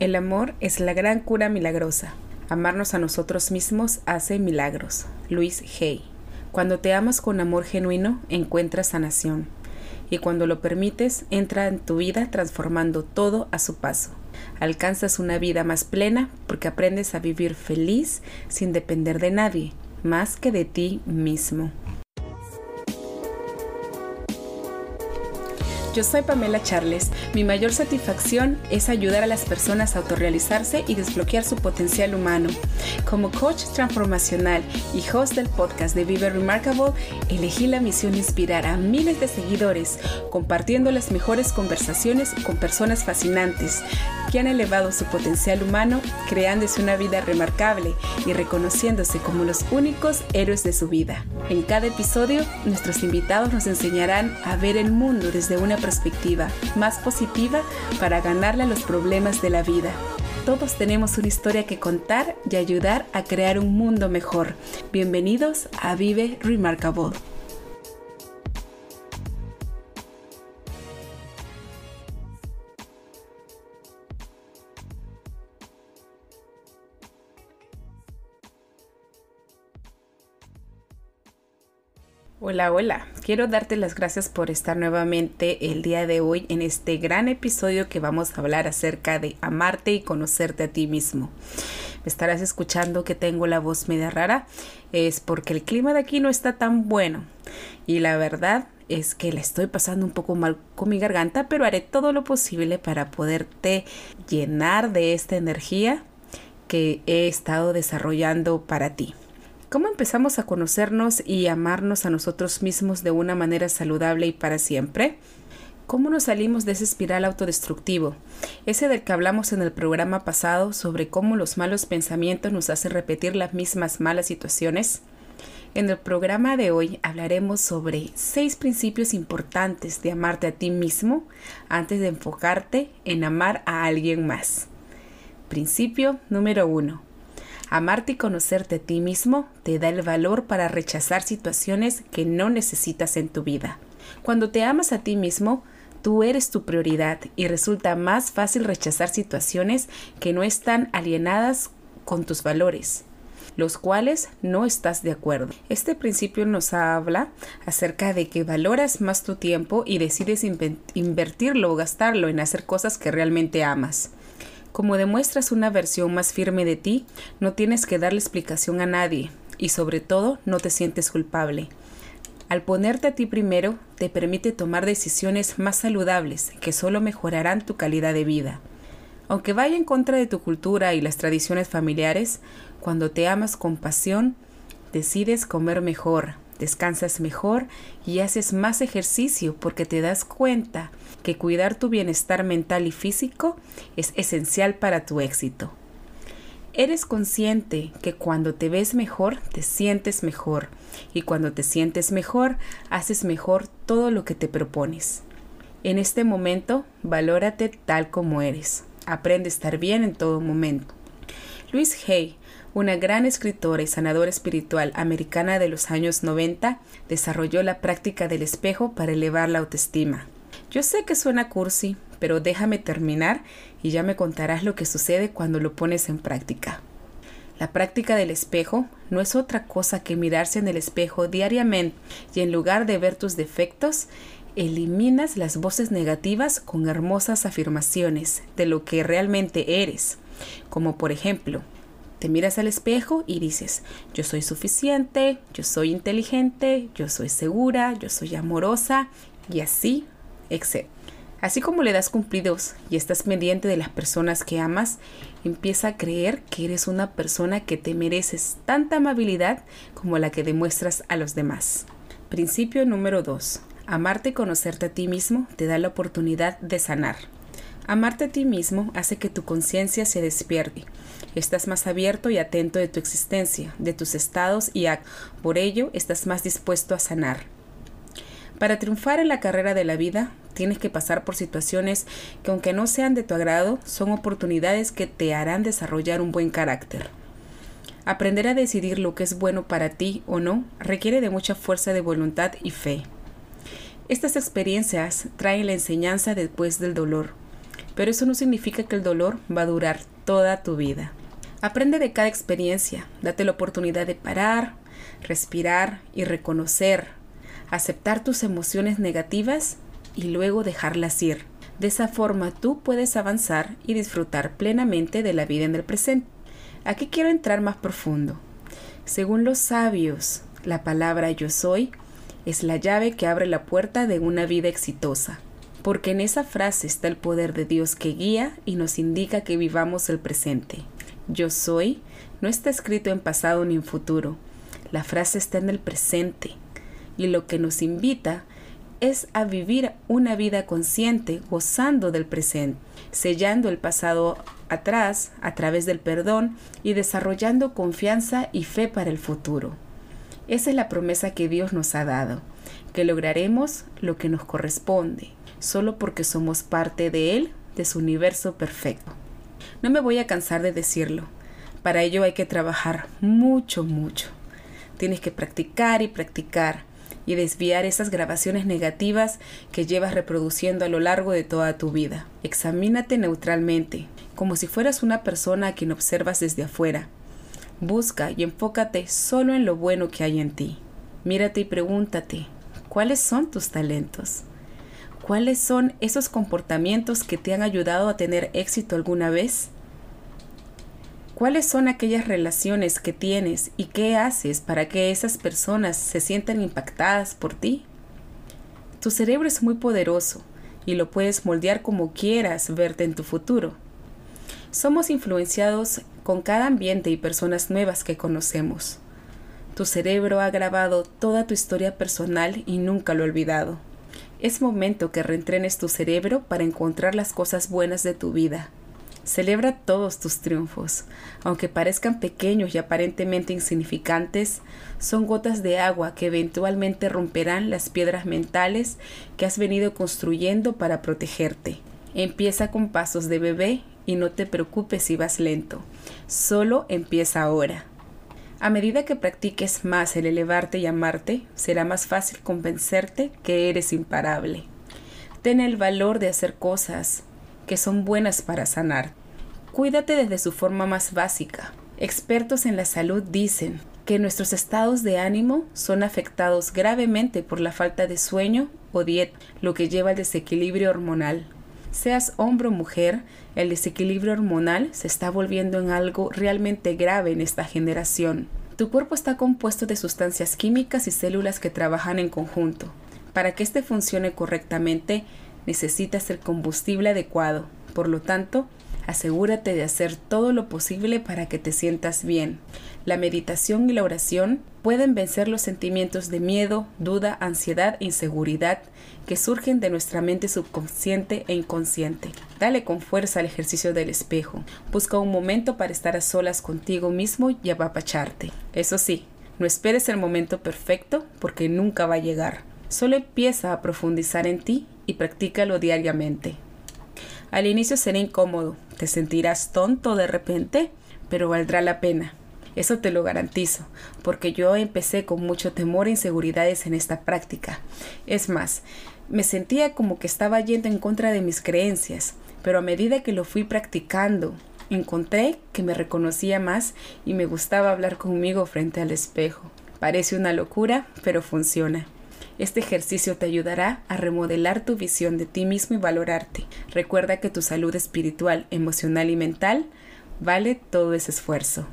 El amor es la gran cura milagrosa. Amarnos a nosotros mismos hace milagros. Luis Hay. Cuando te amas con amor genuino, encuentras sanación. Y cuando lo permites, entra en tu vida transformando todo a su paso. Alcanzas una vida más plena porque aprendes a vivir feliz sin depender de nadie más que de ti mismo. Yo soy Pamela Charles. Mi mayor satisfacción es ayudar a las personas a autorrealizarse y desbloquear su potencial humano. Como coach transformacional y host del podcast de Vive Remarkable, elegí la misión de inspirar a miles de seguidores compartiendo las mejores conversaciones con personas fascinantes que han elevado su potencial humano, creándose una vida remarcable y reconociéndose como los únicos héroes de su vida. En cada episodio, nuestros invitados nos enseñarán a ver el mundo desde una perspectiva más positiva para ganarle a los problemas de la vida. Todos tenemos una historia que contar y ayudar a crear un mundo mejor. Bienvenidos a Vive Remarkable. Hola, hola. Quiero darte las gracias por estar nuevamente el día de hoy en este gran episodio que vamos a hablar acerca de amarte y conocerte a ti mismo. Me estarás escuchando que tengo la voz media rara. Es porque el clima de aquí no está tan bueno. Y la verdad es que la estoy pasando un poco mal con mi garganta, pero haré todo lo posible para poderte llenar de esta energía que he estado desarrollando para ti. ¿Cómo empezamos a conocernos y amarnos a nosotros mismos de una manera saludable y para siempre? ¿Cómo nos salimos de ese espiral autodestructivo? Ese del que hablamos en el programa pasado sobre cómo los malos pensamientos nos hacen repetir las mismas malas situaciones. En el programa de hoy hablaremos sobre seis principios importantes de amarte a ti mismo antes de enfocarte en amar a alguien más. Principio número uno. Amarte y conocerte a ti mismo te da el valor para rechazar situaciones que no necesitas en tu vida. Cuando te amas a ti mismo, tú eres tu prioridad y resulta más fácil rechazar situaciones que no están alienadas con tus valores los cuales no estás de acuerdo. Este principio nos habla acerca de que valoras más tu tiempo y decides invertirlo o gastarlo en hacer cosas que realmente amas. Como demuestras una versión más firme de ti, no tienes que darle explicación a nadie y sobre todo no te sientes culpable. Al ponerte a ti primero, te permite tomar decisiones más saludables que solo mejorarán tu calidad de vida. Aunque vaya en contra de tu cultura y las tradiciones familiares, cuando te amas con pasión, decides comer mejor, descansas mejor y haces más ejercicio porque te das cuenta que cuidar tu bienestar mental y físico es esencial para tu éxito. Eres consciente que cuando te ves mejor, te sientes mejor y cuando te sientes mejor, haces mejor todo lo que te propones. En este momento, valórate tal como eres. Aprende a estar bien en todo momento. Luis Hay una gran escritora y sanadora espiritual americana de los años 90, desarrolló la práctica del espejo para elevar la autoestima. Yo sé que suena cursi, pero déjame terminar y ya me contarás lo que sucede cuando lo pones en práctica. La práctica del espejo no es otra cosa que mirarse en el espejo diariamente y en lugar de ver tus defectos, eliminas las voces negativas con hermosas afirmaciones de lo que realmente eres, como por ejemplo, te miras al espejo y dices, yo soy suficiente, yo soy inteligente, yo soy segura, yo soy amorosa y así, Así como le das cumplidos y estás pendiente de las personas que amas, empieza a creer que eres una persona que te mereces tanta amabilidad como la que demuestras a los demás. Principio número 2. Amarte y conocerte a ti mismo te da la oportunidad de sanar. Amarte a ti mismo hace que tu conciencia se despierte. Estás más abierto y atento de tu existencia, de tus estados y por ello estás más dispuesto a sanar. Para triunfar en la carrera de la vida, tienes que pasar por situaciones que aunque no sean de tu agrado, son oportunidades que te harán desarrollar un buen carácter. Aprender a decidir lo que es bueno para ti o no requiere de mucha fuerza de voluntad y fe. Estas experiencias traen la enseñanza después del dolor, pero eso no significa que el dolor va a durar toda tu vida. Aprende de cada experiencia, date la oportunidad de parar, respirar y reconocer, aceptar tus emociones negativas y luego dejarlas ir. De esa forma tú puedes avanzar y disfrutar plenamente de la vida en el presente. Aquí quiero entrar más profundo. Según los sabios, la palabra yo soy es la llave que abre la puerta de una vida exitosa porque en esa frase está el poder de Dios que guía y nos indica que vivamos el presente. Yo soy no está escrito en pasado ni en futuro, la frase está en el presente y lo que nos invita es a vivir una vida consciente, gozando del presente, sellando el pasado atrás a través del perdón y desarrollando confianza y fe para el futuro. Esa es la promesa que Dios nos ha dado, que lograremos lo que nos corresponde, solo porque somos parte de Él, de su universo perfecto. No me voy a cansar de decirlo. Para ello hay que trabajar mucho, mucho. Tienes que practicar y practicar y desviar esas grabaciones negativas que llevas reproduciendo a lo largo de toda tu vida. Examínate neutralmente, como si fueras una persona a quien observas desde afuera. Busca y enfócate solo en lo bueno que hay en ti. Mírate y pregúntate, ¿cuáles son tus talentos? ¿Cuáles son esos comportamientos que te han ayudado a tener éxito alguna vez? ¿Cuáles son aquellas relaciones que tienes y qué haces para que esas personas se sientan impactadas por ti? Tu cerebro es muy poderoso y lo puedes moldear como quieras verte en tu futuro. Somos influenciados con cada ambiente y personas nuevas que conocemos. Tu cerebro ha grabado toda tu historia personal y nunca lo ha olvidado. Es momento que reentrenes tu cerebro para encontrar las cosas buenas de tu vida. Celebra todos tus triunfos. Aunque parezcan pequeños y aparentemente insignificantes, son gotas de agua que eventualmente romperán las piedras mentales que has venido construyendo para protegerte. Empieza con pasos de bebé y no te preocupes si vas lento. Solo empieza ahora. A medida que practiques más el elevarte y amarte, será más fácil convencerte que eres imparable. Ten el valor de hacer cosas que son buenas para sanar. Cuídate desde su forma más básica. Expertos en la salud dicen que nuestros estados de ánimo son afectados gravemente por la falta de sueño o dieta, lo que lleva al desequilibrio hormonal. Seas hombre o mujer, el desequilibrio hormonal se está volviendo en algo realmente grave en esta generación. Tu cuerpo está compuesto de sustancias químicas y células que trabajan en conjunto. Para que éste funcione correctamente, necesitas el combustible adecuado. Por lo tanto, asegúrate de hacer todo lo posible para que te sientas bien. La meditación y la oración pueden vencer los sentimientos de miedo, duda, ansiedad e inseguridad que surgen de nuestra mente subconsciente e inconsciente. Dale con fuerza al ejercicio del espejo. Busca un momento para estar a solas contigo mismo y apapacharte. Eso sí, no esperes el momento perfecto porque nunca va a llegar. Solo empieza a profundizar en ti y practícalo diariamente. Al inicio será incómodo, te sentirás tonto de repente, pero valdrá la pena. Eso te lo garantizo, porque yo empecé con mucho temor e inseguridades en esta práctica. Es más, me sentía como que estaba yendo en contra de mis creencias, pero a medida que lo fui practicando, encontré que me reconocía más y me gustaba hablar conmigo frente al espejo. Parece una locura, pero funciona. Este ejercicio te ayudará a remodelar tu visión de ti mismo y valorarte. Recuerda que tu salud espiritual, emocional y mental vale todo ese esfuerzo.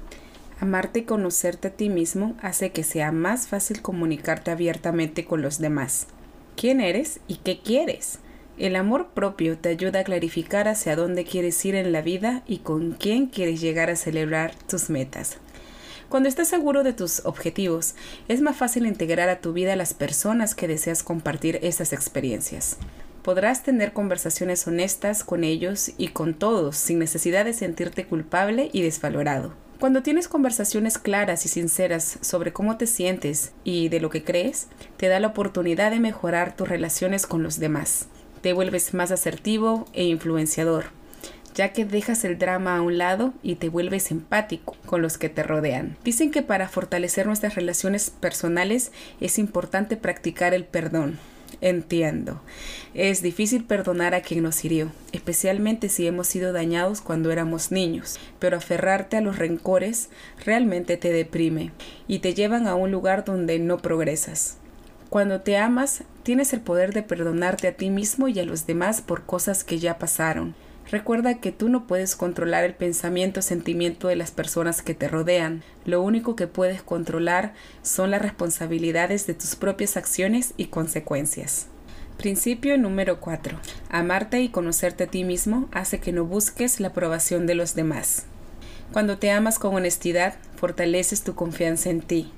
Amarte y conocerte a ti mismo hace que sea más fácil comunicarte abiertamente con los demás. ¿Quién eres y qué quieres? El amor propio te ayuda a clarificar hacia dónde quieres ir en la vida y con quién quieres llegar a celebrar tus metas. Cuando estás seguro de tus objetivos, es más fácil integrar a tu vida a las personas que deseas compartir estas experiencias. Podrás tener conversaciones honestas con ellos y con todos sin necesidad de sentirte culpable y desvalorado. Cuando tienes conversaciones claras y sinceras sobre cómo te sientes y de lo que crees, te da la oportunidad de mejorar tus relaciones con los demás. Te vuelves más asertivo e influenciador, ya que dejas el drama a un lado y te vuelves empático con los que te rodean. Dicen que para fortalecer nuestras relaciones personales es importante practicar el perdón. Entiendo. Es difícil perdonar a quien nos hirió, especialmente si hemos sido dañados cuando éramos niños, pero aferrarte a los rencores realmente te deprime y te llevan a un lugar donde no progresas. Cuando te amas, tienes el poder de perdonarte a ti mismo y a los demás por cosas que ya pasaron. Recuerda que tú no puedes controlar el pensamiento o sentimiento de las personas que te rodean. Lo único que puedes controlar son las responsabilidades de tus propias acciones y consecuencias. Principio número 4. Amarte y conocerte a ti mismo hace que no busques la aprobación de los demás. Cuando te amas con honestidad, fortaleces tu confianza en ti.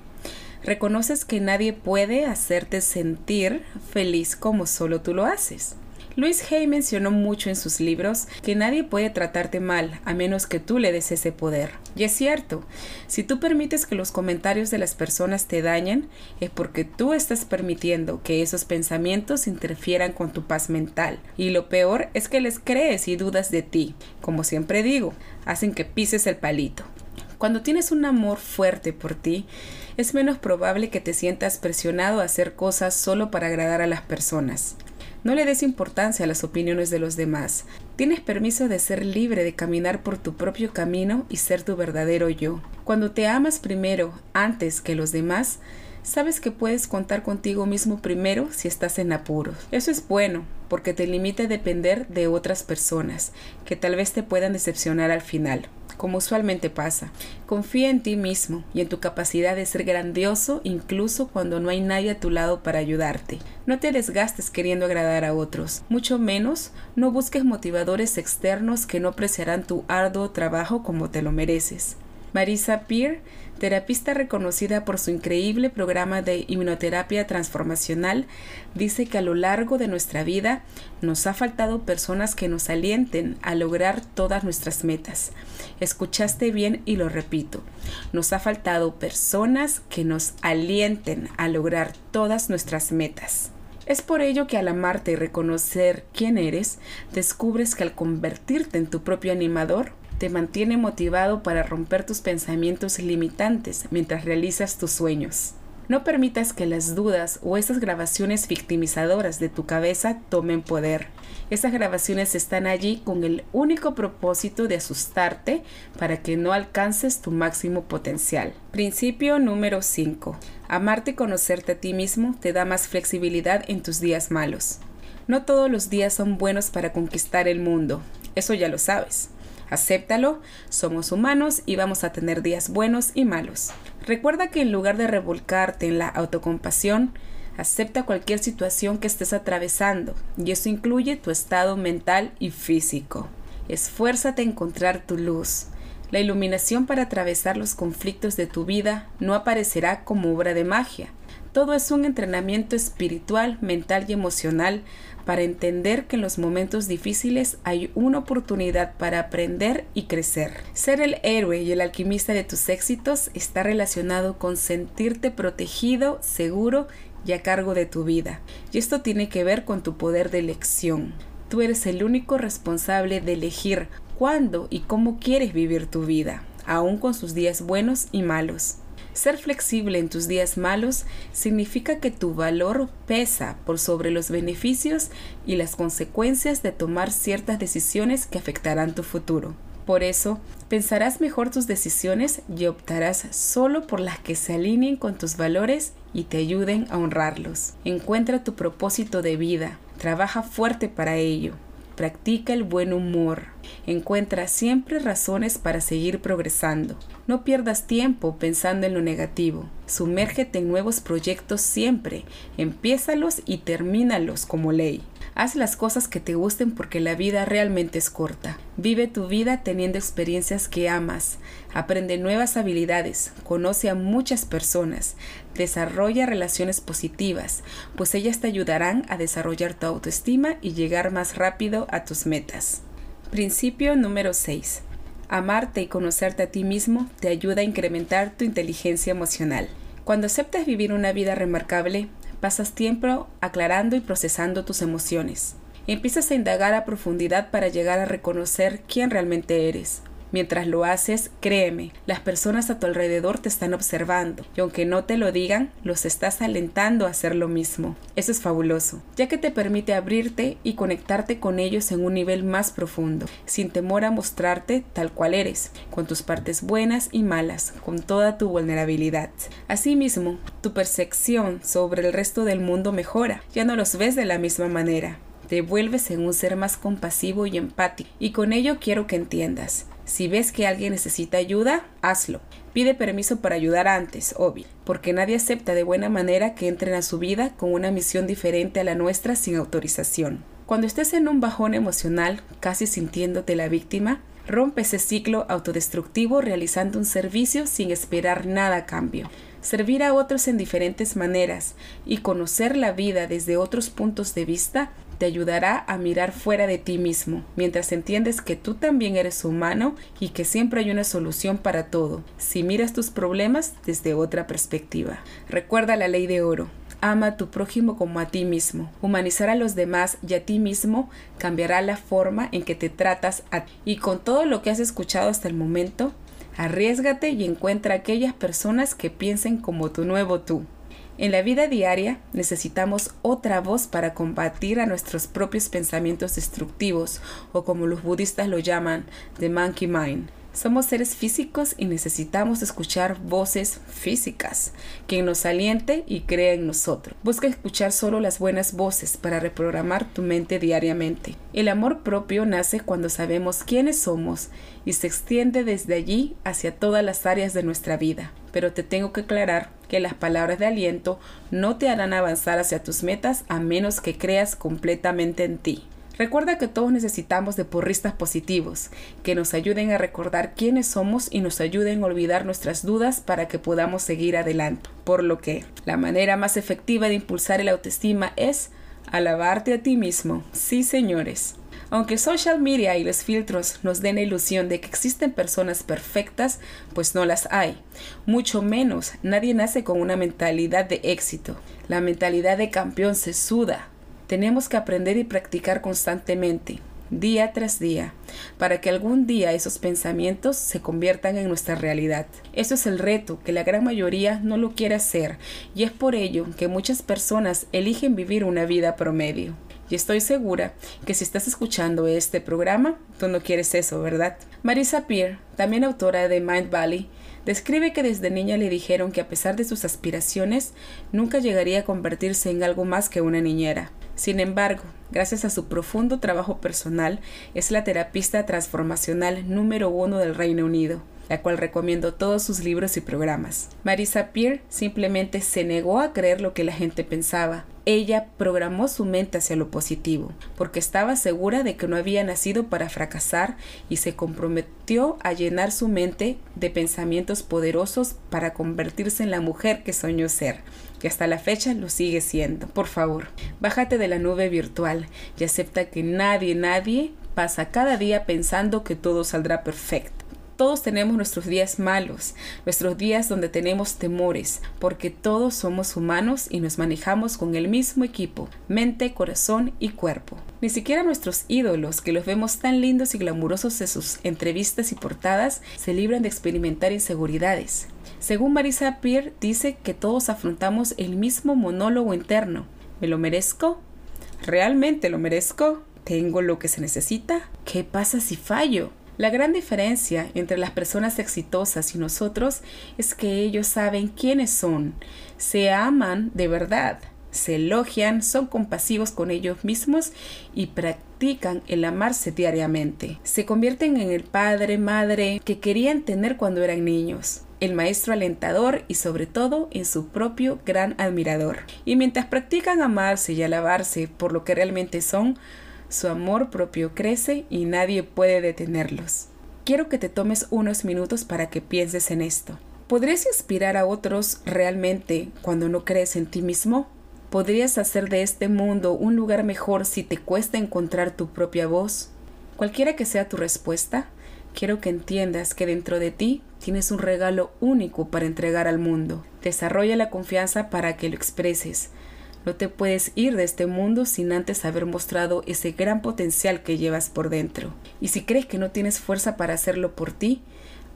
Reconoces que nadie puede hacerte sentir feliz como solo tú lo haces. Luis Hay mencionó mucho en sus libros que nadie puede tratarte mal a menos que tú le des ese poder. Y es cierto, si tú permites que los comentarios de las personas te dañen, es porque tú estás permitiendo que esos pensamientos interfieran con tu paz mental. Y lo peor es que les crees y dudas de ti. Como siempre digo, hacen que pises el palito. Cuando tienes un amor fuerte por ti, es menos probable que te sientas presionado a hacer cosas solo para agradar a las personas. No le des importancia a las opiniones de los demás. Tienes permiso de ser libre de caminar por tu propio camino y ser tu verdadero yo. Cuando te amas primero antes que los demás, sabes que puedes contar contigo mismo primero si estás en apuros. Eso es bueno, porque te limita a depender de otras personas, que tal vez te puedan decepcionar al final como usualmente pasa. Confía en ti mismo y en tu capacidad de ser grandioso incluso cuando no hay nadie a tu lado para ayudarte. No te desgastes queriendo agradar a otros, mucho menos no busques motivadores externos que no apreciarán tu arduo trabajo como te lo mereces. Marisa Peer terapista reconocida por su increíble programa de inmunoterapia transformacional, dice que a lo largo de nuestra vida nos ha faltado personas que nos alienten a lograr todas nuestras metas. Escuchaste bien y lo repito, nos ha faltado personas que nos alienten a lograr todas nuestras metas. Es por ello que al amarte y reconocer quién eres, descubres que al convertirte en tu propio animador, te mantiene motivado para romper tus pensamientos limitantes mientras realizas tus sueños. No permitas que las dudas o esas grabaciones victimizadoras de tu cabeza tomen poder. Esas grabaciones están allí con el único propósito de asustarte para que no alcances tu máximo potencial. Principio número 5. Amarte y conocerte a ti mismo te da más flexibilidad en tus días malos. No todos los días son buenos para conquistar el mundo, eso ya lo sabes. Acéptalo, somos humanos y vamos a tener días buenos y malos. Recuerda que en lugar de revolcarte en la autocompasión, acepta cualquier situación que estés atravesando y eso incluye tu estado mental y físico. Esfuérzate a encontrar tu luz. La iluminación para atravesar los conflictos de tu vida no aparecerá como obra de magia. Todo es un entrenamiento espiritual, mental y emocional para entender que en los momentos difíciles hay una oportunidad para aprender y crecer. Ser el héroe y el alquimista de tus éxitos está relacionado con sentirte protegido, seguro y a cargo de tu vida. Y esto tiene que ver con tu poder de elección. Tú eres el único responsable de elegir cuándo y cómo quieres vivir tu vida, aun con sus días buenos y malos. Ser flexible en tus días malos significa que tu valor pesa por sobre los beneficios y las consecuencias de tomar ciertas decisiones que afectarán tu futuro. Por eso, pensarás mejor tus decisiones y optarás solo por las que se alineen con tus valores y te ayuden a honrarlos. Encuentra tu propósito de vida, trabaja fuerte para ello Practica el buen humor. Encuentra siempre razones para seguir progresando. No pierdas tiempo pensando en lo negativo. Sumérgete en nuevos proyectos siempre. Empiézalos y termínalos como ley. Haz las cosas que te gusten porque la vida realmente es corta. Vive tu vida teniendo experiencias que amas. Aprende nuevas habilidades. Conoce a muchas personas. Desarrolla relaciones positivas, pues ellas te ayudarán a desarrollar tu autoestima y llegar más rápido a tus metas. Principio número 6. Amarte y conocerte a ti mismo te ayuda a incrementar tu inteligencia emocional. Cuando aceptas vivir una vida remarcable, pasas tiempo aclarando y procesando tus emociones. Empiezas a indagar a profundidad para llegar a reconocer quién realmente eres. Mientras lo haces, créeme, las personas a tu alrededor te están observando y aunque no te lo digan, los estás alentando a hacer lo mismo. Eso es fabuloso, ya que te permite abrirte y conectarte con ellos en un nivel más profundo, sin temor a mostrarte tal cual eres, con tus partes buenas y malas, con toda tu vulnerabilidad. Asimismo, tu percepción sobre el resto del mundo mejora, ya no los ves de la misma manera. Te vuelves en un ser más compasivo y empático, y con ello quiero que entiendas. Si ves que alguien necesita ayuda, hazlo. Pide permiso para ayudar antes, obvio, porque nadie acepta de buena manera que entren a su vida con una misión diferente a la nuestra sin autorización. Cuando estés en un bajón emocional, casi sintiéndote la víctima, rompe ese ciclo autodestructivo realizando un servicio sin esperar nada a cambio. Servir a otros en diferentes maneras y conocer la vida desde otros puntos de vista te ayudará a mirar fuera de ti mismo, mientras entiendes que tú también eres humano y que siempre hay una solución para todo, si miras tus problemas desde otra perspectiva. Recuerda la ley de oro. Ama a tu prójimo como a ti mismo. Humanizar a los demás y a ti mismo cambiará la forma en que te tratas a ti. Y con todo lo que has escuchado hasta el momento, arriesgate y encuentra aquellas personas que piensen como tu nuevo tú. En la vida diaria necesitamos otra voz para combatir a nuestros propios pensamientos destructivos o como los budistas lo llaman, the monkey mind. Somos seres físicos y necesitamos escuchar voces físicas, quien nos aliente y crea en nosotros. Busca escuchar solo las buenas voces para reprogramar tu mente diariamente. El amor propio nace cuando sabemos quiénes somos y se extiende desde allí hacia todas las áreas de nuestra vida. Pero te tengo que aclarar que las palabras de aliento no te harán avanzar hacia tus metas a menos que creas completamente en ti. Recuerda que todos necesitamos de porristas positivos, que nos ayuden a recordar quiénes somos y nos ayuden a olvidar nuestras dudas para que podamos seguir adelante. Por lo que, la manera más efectiva de impulsar el autoestima es alabarte a ti mismo. Sí, señores. Aunque social media y los filtros nos den la ilusión de que existen personas perfectas, pues no las hay. Mucho menos, nadie nace con una mentalidad de éxito. La mentalidad de campeón se suda, tenemos que aprender y practicar constantemente, día tras día, para que algún día esos pensamientos se conviertan en nuestra realidad. Eso es el reto, que la gran mayoría no lo quiere hacer, y es por ello que muchas personas eligen vivir una vida promedio. Y estoy segura que si estás escuchando este programa, tú no quieres eso, ¿verdad? Marisa Peer, también autora de Mind Valley, describe que desde niña le dijeron que a pesar de sus aspiraciones, nunca llegaría a convertirse en algo más que una niñera. Sin embargo, gracias a su profundo trabajo personal, es la terapista transformacional número uno del Reino Unido, la cual recomiendo todos sus libros y programas. Marisa Peer simplemente se negó a creer lo que la gente pensaba. Ella programó su mente hacia lo positivo, porque estaba segura de que no había nacido para fracasar y se comprometió a llenar su mente de pensamientos poderosos para convertirse en la mujer que soñó ser que hasta la fecha lo sigue siendo. Por favor, bájate de la nube virtual y acepta que nadie, nadie pasa cada día pensando que todo saldrá perfecto. Todos tenemos nuestros días malos, nuestros días donde tenemos temores, porque todos somos humanos y nos manejamos con el mismo equipo, mente, corazón y cuerpo. Ni siquiera nuestros ídolos, que los vemos tan lindos y glamurosos en sus entrevistas y portadas, se libran de experimentar inseguridades. Según Marisa Peer, dice que todos afrontamos el mismo monólogo interno. ¿Me lo merezco? ¿Realmente lo merezco? ¿Tengo lo que se necesita? ¿Qué pasa si fallo? La gran diferencia entre las personas exitosas y nosotros es que ellos saben quiénes son, se aman de verdad, se elogian, son compasivos con ellos mismos y practican el amarse diariamente. Se convierten en el padre, madre que querían tener cuando eran niños. el maestro alentador y sobre todo en su propio gran admirador. Y mientras practican amarse y alabarse por lo que realmente son, su amor propio crece y nadie puede detenerlos. Quiero que te tomes unos minutos para que pienses en esto. ¿Podrías inspirar a otros realmente cuando no crees en ti mismo? ¿Podrías hacer de este mundo un lugar mejor si te cuesta encontrar tu propia voz? Cualquiera que sea tu respuesta, quiero que entiendas que dentro de ti tienes un regalo único para entregar al mundo. Desarrolla la confianza para que lo expreses. No te puedes ir de este mundo sin antes haber mostrado ese gran potencial que llevas por dentro. Y si crees que no tienes fuerza para hacerlo por ti,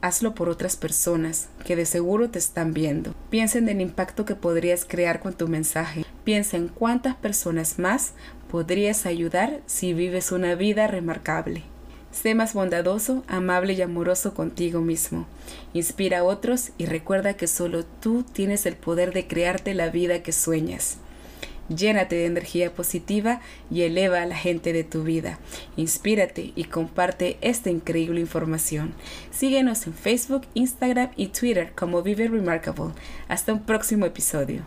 hazlo por otras personas que de seguro te están viendo. Piensa en el impacto que podrías crear con tu mensaje. Piensa en cuántas personas más podrías ayudar si vives una vida remarcable. Sé más bondadoso, amable y amoroso contigo mismo. Inspira a otros y recuerda que solo tú tienes el poder de crearte la vida que sueñas. Llénate de energía positiva y eleva a la gente de tu vida. Inspírate y comparte esta increíble información. Síguenos en Facebook, Instagram y Twitter como Vive Remarkable. Hasta un próximo episodio.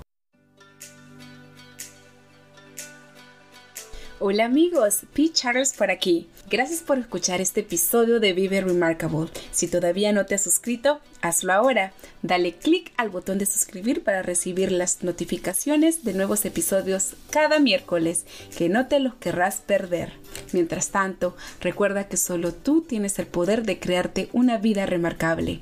Hola amigos, P. Charles por aquí. Gracias por escuchar este episodio de Vive Remarkable. Si todavía no te has suscrito, hazlo ahora. Dale clic al botón de suscribir para recibir las notificaciones de nuevos episodios cada miércoles, que no te los querrás perder. Mientras tanto, recuerda que solo tú tienes el poder de crearte una vida remarcable.